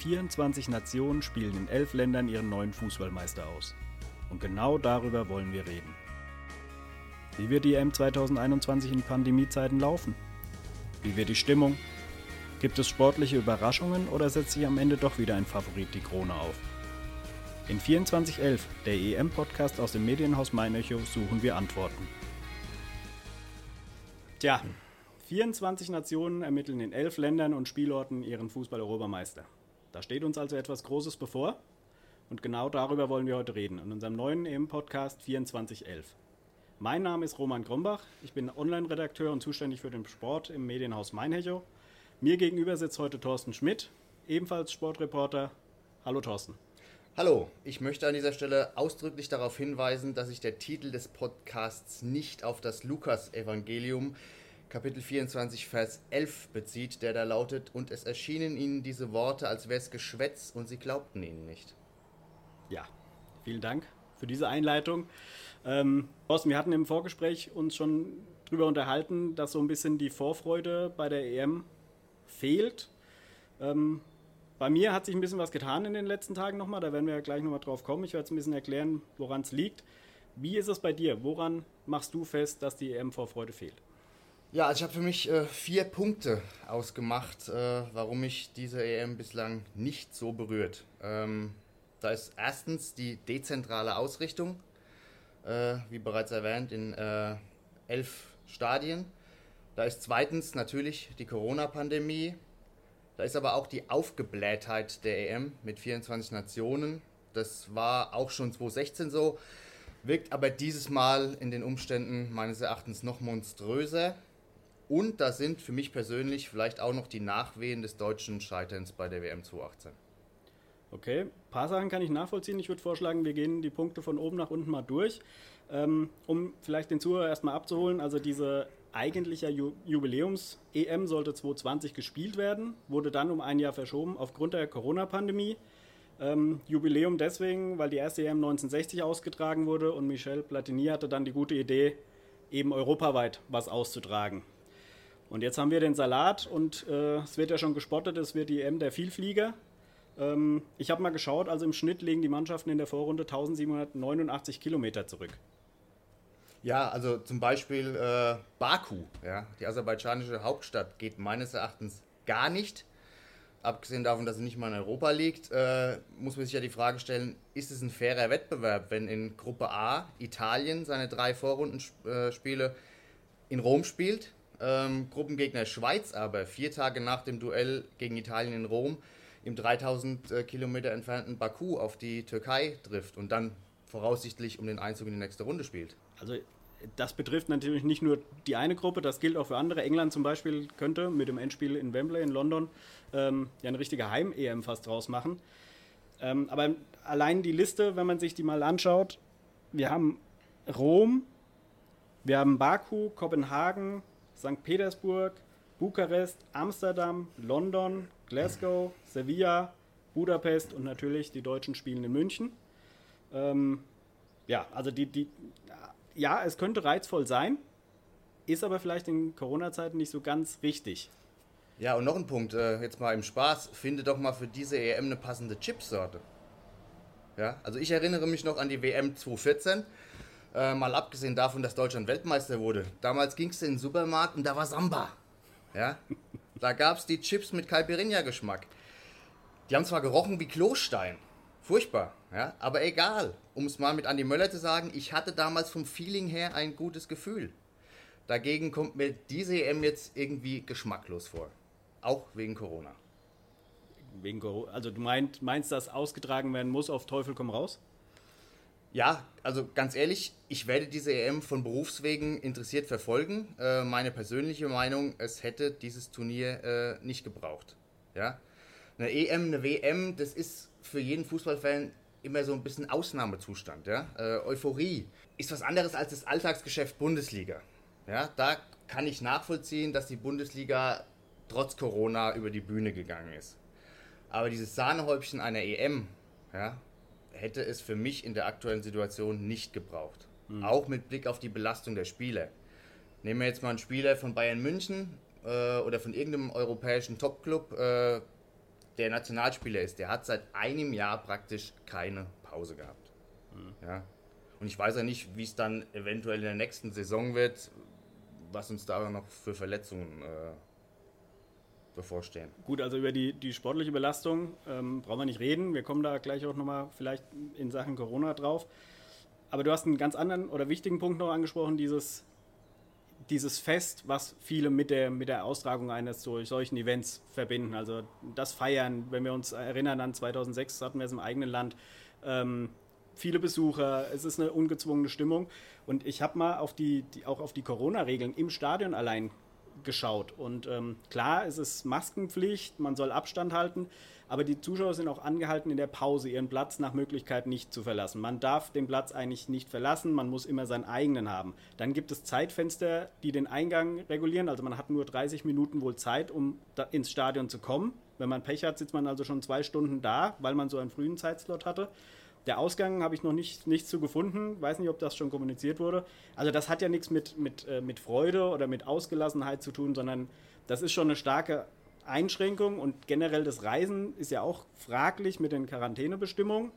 24 Nationen spielen in elf Ländern ihren neuen Fußballmeister aus. Und genau darüber wollen wir reden. Wie wird die EM 2021 in Pandemiezeiten laufen? Wie wird die Stimmung? Gibt es sportliche Überraschungen oder setzt sich am Ende doch wieder ein Favorit die Krone auf? In 2411, der EM-Podcast aus dem Medienhaus Mainecho, suchen wir Antworten. Tja, 24 Nationen ermitteln in elf Ländern und Spielorten ihren Fußball-Europameister. Da steht uns also etwas Großes bevor und genau darüber wollen wir heute reden in unserem neuen EM-Podcast 2411. Mein Name ist Roman Grombach, ich bin Online-Redakteur und zuständig für den Sport im Medienhaus Mainecho. Mir gegenüber sitzt heute Thorsten Schmidt, ebenfalls Sportreporter. Hallo Thorsten. Hallo, ich möchte an dieser Stelle ausdrücklich darauf hinweisen, dass sich der Titel des Podcasts nicht auf das Lukas-Evangelium Kapitel 24, Vers 11 bezieht, der da lautet, und es erschienen ihnen diese Worte, als wäre es Geschwätz, und sie glaubten ihnen nicht. Ja, vielen Dank für diese Einleitung. Ähm, Thorsten, wir hatten im Vorgespräch uns schon darüber unterhalten, dass so ein bisschen die Vorfreude bei der EM fehlt. Ähm, bei mir hat sich ein bisschen was getan in den letzten Tagen nochmal, da werden wir ja gleich nochmal drauf kommen. Ich werde es ein bisschen erklären, woran es liegt. Wie ist es bei dir? Woran machst du fest, dass die EM-Vorfreude fehlt? Ja, also ich habe für mich äh, vier Punkte ausgemacht, äh, warum mich diese EM bislang nicht so berührt. Ähm, da ist erstens die dezentrale Ausrichtung, äh, wie bereits erwähnt, in äh, elf Stadien. Da ist zweitens natürlich die Corona-Pandemie, da ist aber auch die Aufgeblähtheit der EM mit 24 Nationen. Das war auch schon 2016 so, wirkt aber dieses Mal in den Umständen meines Erachtens noch monströser. Und da sind für mich persönlich vielleicht auch noch die Nachwehen des deutschen Scheiterns bei der WM 2018. Okay, ein paar Sachen kann ich nachvollziehen. Ich würde vorschlagen, wir gehen die Punkte von oben nach unten mal durch, ähm, um vielleicht den Zuhörer erstmal abzuholen. Also diese eigentlicher Jubiläums-EM sollte 2020 gespielt werden, wurde dann um ein Jahr verschoben aufgrund der Corona-Pandemie. Ähm, Jubiläum deswegen, weil die erste EM 1960 ausgetragen wurde und Michel Platini hatte dann die gute Idee, eben europaweit was auszutragen. Und jetzt haben wir den Salat und äh, es wird ja schon gespottet, es wird die EM der Vielflieger. Ähm, ich habe mal geschaut, also im Schnitt legen die Mannschaften in der Vorrunde 1789 Kilometer zurück. Ja, also zum Beispiel äh, Baku, ja, die aserbaidschanische Hauptstadt, geht meines Erachtens gar nicht. Abgesehen davon, dass sie nicht mal in Europa liegt, äh, muss man sich ja die Frage stellen, ist es ein fairer Wettbewerb, wenn in Gruppe A Italien seine drei Vorrundenspiele in Rom spielt, ähm, Gruppengegner Schweiz aber vier Tage nach dem Duell gegen Italien in Rom im 3000 äh, Kilometer entfernten Baku auf die Türkei trifft und dann voraussichtlich um den Einzug in die nächste Runde spielt. Also das betrifft natürlich nicht nur die eine Gruppe, das gilt auch für andere. England zum Beispiel könnte mit dem Endspiel in Wembley in London ähm, ja eine richtige Heim-EM fast draus machen. Ähm, aber allein die Liste, wenn man sich die mal anschaut, wir haben Rom, wir haben Baku, Kopenhagen, St. Petersburg, Bukarest, Amsterdam, London, Glasgow, Sevilla, Budapest und natürlich die deutschen Spielen in München. Ähm, ja, also die, die, ja, es könnte reizvoll sein, ist aber vielleicht in Corona-Zeiten nicht so ganz richtig. Ja, und noch ein Punkt, äh, jetzt mal im Spaß, finde doch mal für diese EM eine passende Chipsorte. Ja, also ich erinnere mich noch an die WM 2014, äh, mal abgesehen davon, dass Deutschland Weltmeister wurde. Damals ging es in den Supermarkt und da war Samba. Ja, da gab es die Chips mit Caipirinha-Geschmack. Die haben zwar gerochen wie Klostein, furchtbar, ja, aber egal. Um es mal mit Andi Möller zu sagen, ich hatte damals vom Feeling her ein gutes Gefühl. Dagegen kommt mir diese EM jetzt irgendwie geschmacklos vor. Auch wegen Corona. Wegen Corona. Also du meinst, meinst, dass ausgetragen werden muss auf Teufel komm raus? Ja, also ganz ehrlich, ich werde diese EM von Berufswegen interessiert verfolgen. Äh, meine persönliche Meinung, es hätte dieses Turnier äh, nicht gebraucht. Ja? Eine EM, eine WM, das ist für jeden Fußballfan immer so ein bisschen Ausnahmezustand. Ja? Äh, Euphorie ist was anderes als das Alltagsgeschäft Bundesliga. Ja? Da kann ich nachvollziehen, dass die Bundesliga trotz Corona über die Bühne gegangen ist. Aber dieses Sahnehäubchen einer EM ja, hätte es für mich in der aktuellen Situation nicht gebraucht. Mhm. Auch mit Blick auf die Belastung der Spieler. Nehmen wir jetzt mal einen Spieler von Bayern München äh, oder von irgendeinem europäischen Topclub, äh, der Nationalspieler ist, der hat seit einem Jahr praktisch keine Pause gehabt. Mhm. Ja. Und ich weiß ja nicht, wie es dann eventuell in der nächsten Saison wird, was uns da noch für Verletzungen äh, bevorstehen. Gut, also über die, die sportliche Belastung ähm, brauchen wir nicht reden. Wir kommen da gleich auch nochmal vielleicht in Sachen Corona drauf. Aber du hast einen ganz anderen oder wichtigen Punkt noch angesprochen, dieses, dieses Fest, was viele mit der, mit der Austragung eines so, solchen Events verbinden. Also das Feiern, wenn wir uns erinnern an 2006, hatten wir es im eigenen Land. Ähm, viele Besucher, es ist eine ungezwungene Stimmung. Und ich habe mal auf die, die, auch auf die Corona-Regeln im Stadion allein geschaut. Und ähm, klar, es ist Maskenpflicht, man soll Abstand halten, aber die Zuschauer sind auch angehalten, in der Pause ihren Platz nach Möglichkeit nicht zu verlassen. Man darf den Platz eigentlich nicht verlassen, man muss immer seinen eigenen haben. Dann gibt es Zeitfenster, die den Eingang regulieren, also man hat nur 30 Minuten wohl Zeit, um ins Stadion zu kommen. Wenn man Pech hat, sitzt man also schon zwei Stunden da, weil man so einen frühen Zeitslot hatte. Der Ausgang habe ich noch nicht, nichts zu gefunden. Weiß nicht, ob das schon kommuniziert wurde. Also das hat ja nichts mit, mit, äh, mit Freude oder mit Ausgelassenheit zu tun, sondern das ist schon eine starke Einschränkung und generell das Reisen ist ja auch fraglich mit den Quarantänebestimmungen.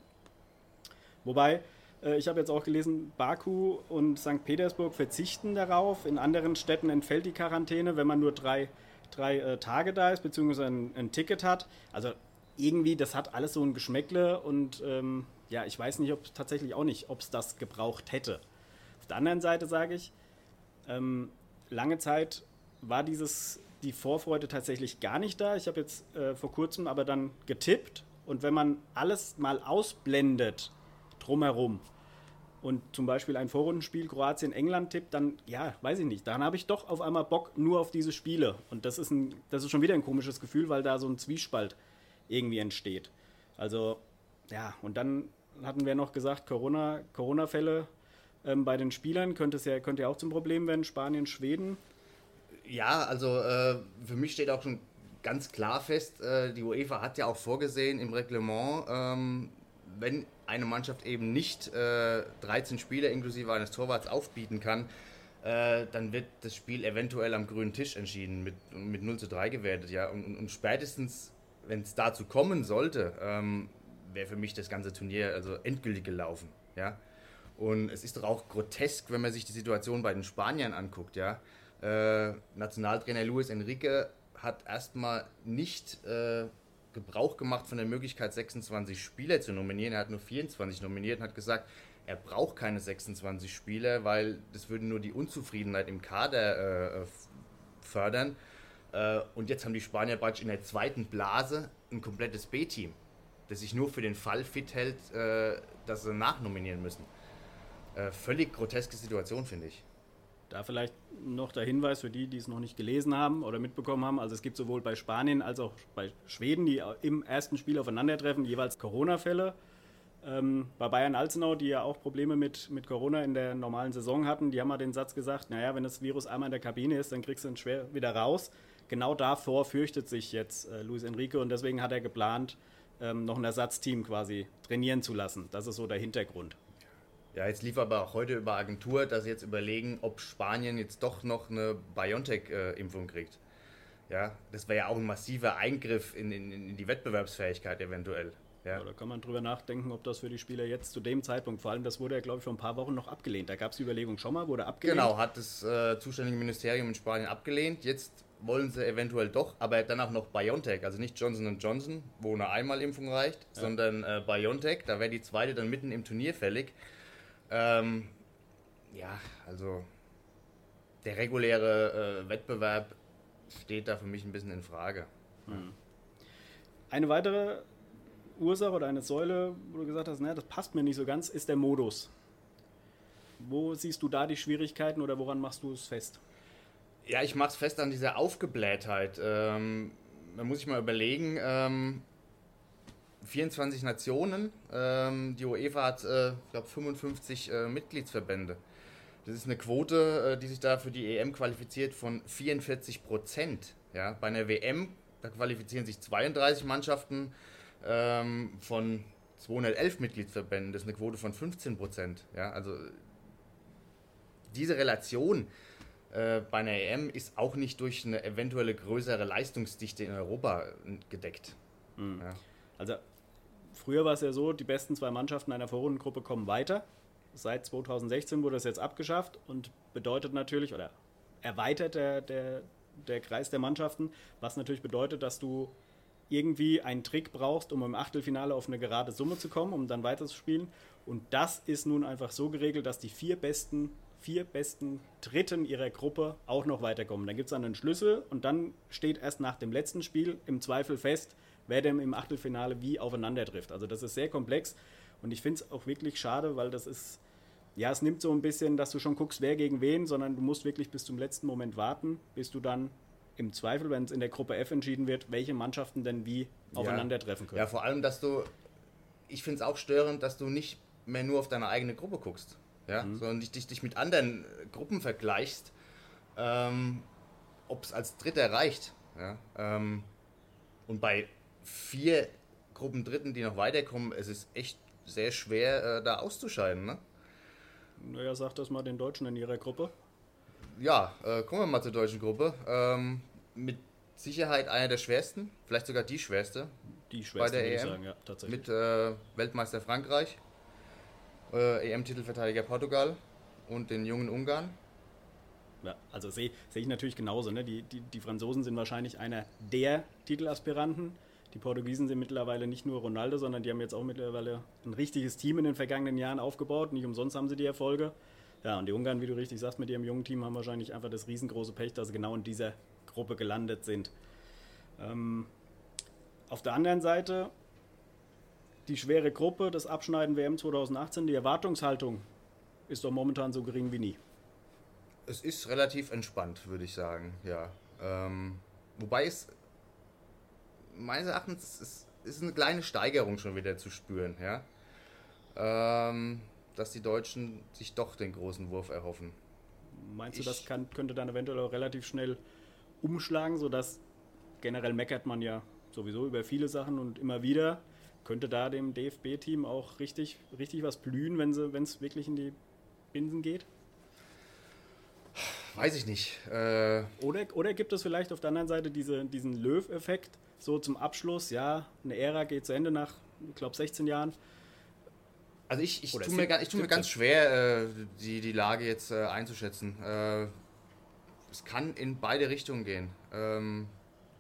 Wobei, äh, ich habe jetzt auch gelesen, Baku und St. Petersburg verzichten darauf. In anderen Städten entfällt die Quarantäne, wenn man nur drei, drei äh, Tage da ist, beziehungsweise ein, ein, Ticket hat. Also irgendwie, das hat alles so ein Geschmäckle und ähm, ja, ich weiß nicht, ob tatsächlich auch nicht, ob es das gebraucht hätte. Auf der anderen Seite sage ich, ähm, lange Zeit war dieses die Vorfreude tatsächlich gar nicht da. Ich habe jetzt äh, vor kurzem aber dann getippt und wenn man alles mal ausblendet drumherum und zum Beispiel ein Vorrundenspiel Kroatien-England tippt, dann, ja, weiß ich nicht, dann habe ich doch auf einmal Bock nur auf diese Spiele. Und das ist, ein, das ist schon wieder ein komisches Gefühl, weil da so ein Zwiespalt irgendwie entsteht. Also, ja, und dann hatten wir noch gesagt, Corona, Corona-Fälle ähm, bei den Spielern könnte ja, könnte ja auch zum Problem werden, Spanien, Schweden. Ja, also äh, für mich steht auch schon ganz klar fest, äh, die UEFA hat ja auch vorgesehen im Reglement, ähm, wenn eine Mannschaft eben nicht äh, 13 Spieler inklusive eines Torwarts aufbieten kann, äh, dann wird das Spiel eventuell am grünen Tisch entschieden, mit, mit 0 zu 3 gewertet. Ja? Und, und spätestens, wenn es dazu kommen sollte, ähm, wäre für mich das ganze Turnier also endgültig gelaufen. Ja? Und es ist doch auch grotesk, wenn man sich die Situation bei den Spaniern anguckt. Ja? Äh, Nationaltrainer Luis Enrique hat erstmal nicht äh, Gebrauch gemacht von der Möglichkeit, 26 Spieler zu nominieren. Er hat nur 24 nominiert und hat gesagt, er braucht keine 26 Spieler, weil das würde nur die Unzufriedenheit im Kader äh, fördern. Äh, und jetzt haben die Spanier praktisch in der zweiten Blase ein komplettes B-Team das sich nur für den Fall fit hält, äh, dass sie nachnominieren müssen. Äh, völlig groteske Situation, finde ich. Da vielleicht noch der Hinweis für die, die es noch nicht gelesen haben oder mitbekommen haben. Also es gibt sowohl bei Spanien als auch bei Schweden, die im ersten Spiel aufeinandertreffen, jeweils Corona-Fälle. Ähm, bei Bayern Alzenau, die ja auch Probleme mit, mit Corona in der normalen Saison hatten, die haben mal den Satz gesagt, naja, wenn das Virus einmal in der Kabine ist, dann kriegst du ihn schwer wieder raus. Genau davor fürchtet sich jetzt äh, Luis Enrique und deswegen hat er geplant, ähm, noch ein Ersatzteam quasi trainieren zu lassen. Das ist so der Hintergrund. Ja, jetzt lief aber auch heute über Agentur, dass sie jetzt überlegen, ob Spanien jetzt doch noch eine BioNTech-Impfung kriegt. Ja, das wäre ja auch ein massiver Eingriff in, in, in die Wettbewerbsfähigkeit eventuell. Ja. ja. da kann man drüber nachdenken, ob das für die Spieler jetzt zu dem Zeitpunkt, vor allem das wurde ja, glaube ich, vor ein paar Wochen noch abgelehnt. Da gab es die Überlegung schon mal, wurde abgelehnt. Genau, hat das äh, zuständige Ministerium in Spanien abgelehnt. Jetzt wollen sie eventuell doch, aber dann auch noch BioNTech, also nicht Johnson Johnson, wo eine Einmalimpfung reicht, ja. sondern äh, BioNTech, da wäre die zweite dann mitten im Turnier fällig. Ähm, ja, also der reguläre äh, Wettbewerb steht da für mich ein bisschen in Frage. Mhm. Eine weitere Ursache oder eine Säule, wo du gesagt hast, naja, das passt mir nicht so ganz, ist der Modus. Wo siehst du da die Schwierigkeiten oder woran machst du es fest? Ja, ich mache es fest an dieser Aufgeblähtheit. Ähm, man muss sich mal überlegen, ähm, 24 Nationen, ähm, die UEFA hat, äh, ich glaube, 55 äh, Mitgliedsverbände. Das ist eine Quote, äh, die sich da für die EM qualifiziert von 44 Prozent. Ja, bei einer WM, da qualifizieren sich 32 Mannschaften ähm, von 211 Mitgliedsverbänden. Das ist eine Quote von 15 Prozent. Ja, also diese Relation äh, bei einer EM ist auch nicht durch eine eventuelle größere Leistungsdichte in Europa gedeckt. Mhm. Ja. Also früher war es ja so, die besten zwei Mannschaften einer Vorrundengruppe kommen weiter. Seit 2016 wurde das jetzt abgeschafft und bedeutet natürlich, oder erweitert der, der, der Kreis der Mannschaften, was natürlich bedeutet, dass du irgendwie einen Trick brauchst, um im Achtelfinale auf eine gerade Summe zu kommen, um dann weiterzuspielen. Und das ist nun einfach so geregelt, dass die vier besten, vier besten Dritten ihrer Gruppe auch noch weiterkommen. Dann gibt es dann einen Schlüssel und dann steht erst nach dem letzten Spiel im Zweifel fest, wer denn im Achtelfinale wie aufeinander trifft. Also das ist sehr komplex und ich finde es auch wirklich schade, weil das ist, ja, es nimmt so ein bisschen, dass du schon guckst, wer gegen wen, sondern du musst wirklich bis zum letzten Moment warten, bis du dann im Zweifel, wenn es in der Gruppe F entschieden wird, welche Mannschaften denn wie aufeinandertreffen können. Ja, vor allem, dass du, ich finde es auch störend, dass du nicht mehr nur auf deine eigene Gruppe guckst, ja, mhm. sondern dich, dich, dich mit anderen Gruppen vergleichst, ähm, ob es als Dritter reicht. Ja, ähm, und bei vier Gruppen Dritten, die noch weiterkommen, es ist echt sehr schwer, äh, da auszuscheiden. Ne? Naja, sag das mal den Deutschen in ihrer Gruppe. Ja, äh, kommen wir mal zur deutschen Gruppe. Ähm, mit Sicherheit einer der schwersten, vielleicht sogar die schwerste. Die schwerste, bei der EM. Sagen, ja, tatsächlich. Mit äh, Weltmeister Frankreich, äh, EM-Titelverteidiger Portugal und den jungen Ungarn. Ja, also sehe seh ich natürlich genauso. Ne? Die, die, die Franzosen sind wahrscheinlich einer der Titelaspiranten. Die Portugiesen sind mittlerweile nicht nur Ronaldo, sondern die haben jetzt auch mittlerweile ein richtiges Team in den vergangenen Jahren aufgebaut. Nicht umsonst haben sie die Erfolge. Ja, und die Ungarn, wie du richtig sagst, mit ihrem jungen Team haben wahrscheinlich einfach das riesengroße Pech, dass sie genau in dieser Gruppe gelandet sind. Ähm, auf der anderen Seite die schwere Gruppe, das Abschneiden WM 2018, die Erwartungshaltung ist doch momentan so gering wie nie. Es ist relativ entspannt, würde ich sagen, ja. Ähm, wobei es meines Erachtens ist, ist eine kleine Steigerung schon wieder zu spüren, ja. Ähm, dass die Deutschen sich doch den großen Wurf erhoffen. Meinst ich, du, das kann, könnte dann eventuell auch relativ schnell umschlagen, sodass generell meckert man ja sowieso über viele Sachen und immer wieder. Könnte da dem DFB-Team auch richtig, richtig was blühen, wenn es wirklich in die Binsen geht? Weiß ich nicht. Äh oder, oder gibt es vielleicht auf der anderen Seite diese, diesen Löw-Effekt, so zum Abschluss, ja, eine Ära geht zu Ende nach, ich glaube, 16 Jahren. Also ich, ich tue mir, ich tu mir ganz schwer, äh, die, die Lage jetzt äh, einzuschätzen. Äh, es kann in beide Richtungen gehen. Ähm,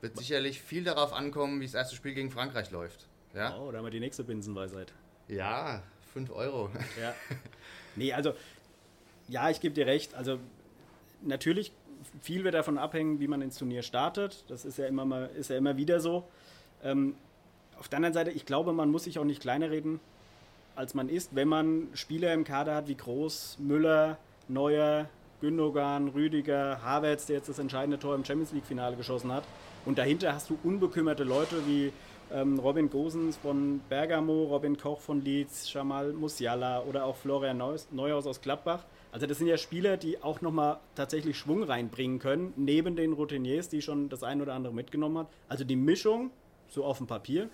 wird sicherlich viel darauf ankommen, wie das erste Spiel gegen Frankreich läuft. Ja? Oh, da haben wir die nächste Binsenweisheit. Ja, 5 Euro. Ja. Nee, also, ja, ich gebe dir recht. Also, natürlich, viel wird davon abhängen, wie man ins Turnier startet. Das ist ja immer, mal, ist ja immer wieder so. Ähm, auf der anderen Seite, ich glaube, man muss sich auch nicht kleiner reden, als man ist, wenn man Spieler im Kader hat wie Groß, Müller, Neuer, Gündogan, Rüdiger, Havertz, der jetzt das entscheidende Tor im Champions League-Finale geschossen hat. Und dahinter hast du unbekümmerte Leute wie ähm, Robin Gosens von Bergamo, Robin Koch von Leeds, Jamal Musiala oder auch Florian Neuhaus aus Gladbach. Also das sind ja Spieler, die auch nochmal tatsächlich Schwung reinbringen können, neben den Routiniers, die schon das ein oder andere mitgenommen hat. Also die Mischung, so auf dem Papier,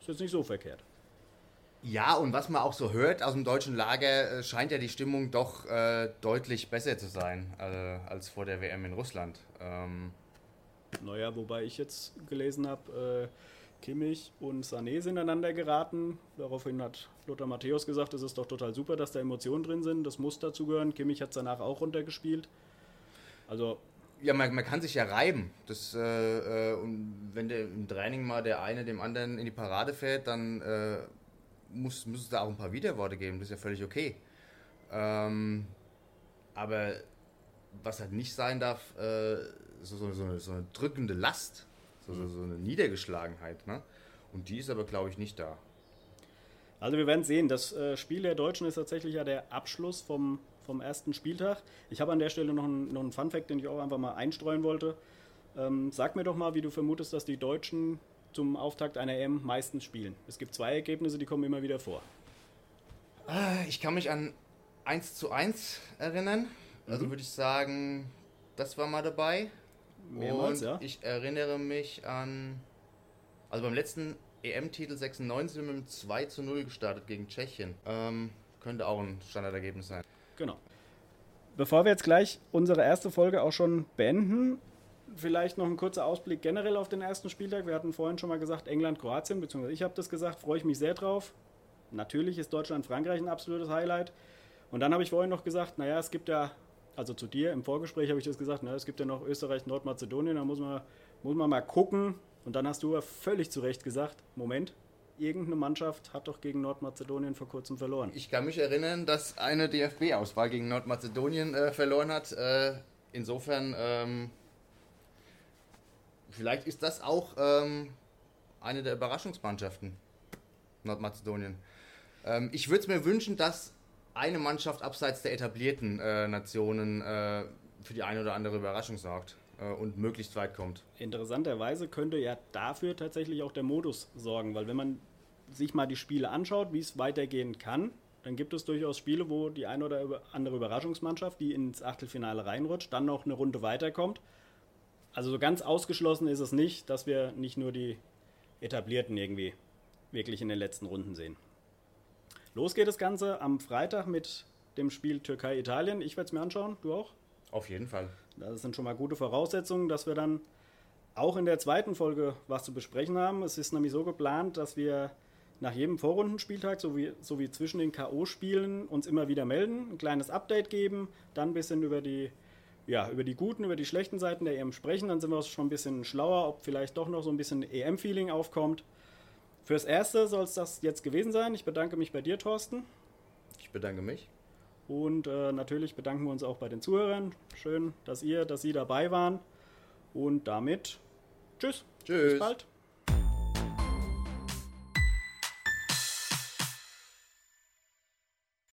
ist jetzt nicht so verkehrt. Ja, und was man auch so hört aus dem deutschen Lager, äh, scheint ja die Stimmung doch äh, deutlich besser zu sein äh, als vor der WM in Russland. Ähm naja, wobei ich jetzt gelesen habe, äh, Kimmich und Sané sind einander geraten. Daraufhin hat Lothar Matthäus gesagt, es ist doch total super, dass da Emotionen drin sind. Das muss dazugehören. Kimmich hat es danach auch runtergespielt. Also. Ja, man, man kann sich ja reiben. Das, äh, äh, und wenn der, im Training mal der eine dem anderen in die Parade fährt, dann äh, muss, muss es da auch ein paar Widerworte geben. Das ist ja völlig okay. Ähm, aber was halt nicht sein darf, äh, so, so, so, eine, so, eine, drückende Last, so, so eine Niedergeschlagenheit. Ne? Und die ist aber, glaube ich, nicht da. Also wir werden sehen, das äh, Spiel der Deutschen ist tatsächlich ja der Abschluss vom, vom ersten Spieltag. Ich habe an der Stelle noch einen, noch einen Fun-Fact, den ich auch einfach mal einstreuen wollte. Ähm, sag mir doch mal, wie du vermutest, dass die Deutschen zum Auftakt einer EM meistens spielen. Es gibt zwei Ergebnisse, die kommen immer wieder vor. Ah, ich kann mich an 1 zu 1 erinnern. Also mhm. würde ich sagen, das war mal dabei. Mehrmals, Und ja. ich erinnere mich an. Also beim letzten EM-Titel 96 sind wir mit 2 zu 0 gestartet gegen Tschechien. Ähm, könnte auch ein Standardergebnis sein. Genau. Bevor wir jetzt gleich unsere erste Folge auch schon beenden, vielleicht noch ein kurzer Ausblick generell auf den ersten Spieltag. Wir hatten vorhin schon mal gesagt, England, Kroatien, beziehungsweise ich habe das gesagt, freue ich mich sehr drauf. Natürlich ist Deutschland, Frankreich ein absolutes Highlight. Und dann habe ich vorhin noch gesagt, naja, es gibt ja, also zu dir im Vorgespräch habe ich das gesagt, naja, es gibt ja noch Österreich, Nordmazedonien, da muss man, muss man mal gucken. Und dann hast du ja völlig zu Recht gesagt, Moment, irgendeine Mannschaft hat doch gegen Nordmazedonien vor kurzem verloren. Ich kann mich erinnern, dass eine DFB-Auswahl gegen Nordmazedonien äh, verloren hat. Äh, insofern, ähm, vielleicht ist das auch ähm, eine der Überraschungsmannschaften, Nordmazedonien. Ähm, ich würde es mir wünschen, dass eine Mannschaft abseits der etablierten äh, Nationen äh, für die eine oder andere Überraschung sorgt äh, und möglichst weit kommt. Interessanterweise könnte ja dafür tatsächlich auch der Modus sorgen, weil wenn man sich mal die Spiele anschaut, wie es weitergehen kann, dann gibt es durchaus Spiele, wo die eine oder andere Überraschungsmannschaft, die ins Achtelfinale reinrutscht, dann noch eine Runde weiterkommt. Also so ganz ausgeschlossen ist es nicht, dass wir nicht nur die etablierten irgendwie wirklich in den letzten Runden sehen. Los geht das Ganze am Freitag mit dem Spiel Türkei-Italien. Ich werde es mir anschauen, du auch? Auf jeden Fall. Das sind schon mal gute Voraussetzungen, dass wir dann auch in der zweiten Folge was zu besprechen haben. Es ist nämlich so geplant, dass wir nach jedem Vorrundenspieltag sowie, sowie zwischen den K.O.-Spielen uns immer wieder melden, ein kleines Update geben, dann ein bisschen über die, ja, über die guten, über die schlechten Seiten der EM sprechen. Dann sind wir schon ein bisschen schlauer, ob vielleicht doch noch so ein bisschen EM-Feeling aufkommt. Fürs Erste soll es das jetzt gewesen sein. Ich bedanke mich bei dir, Thorsten. Ich bedanke mich. Und äh, natürlich bedanken wir uns auch bei den Zuhörern. Schön, dass ihr, dass Sie dabei waren. Und damit tschüss. Tschüss. Bis bald.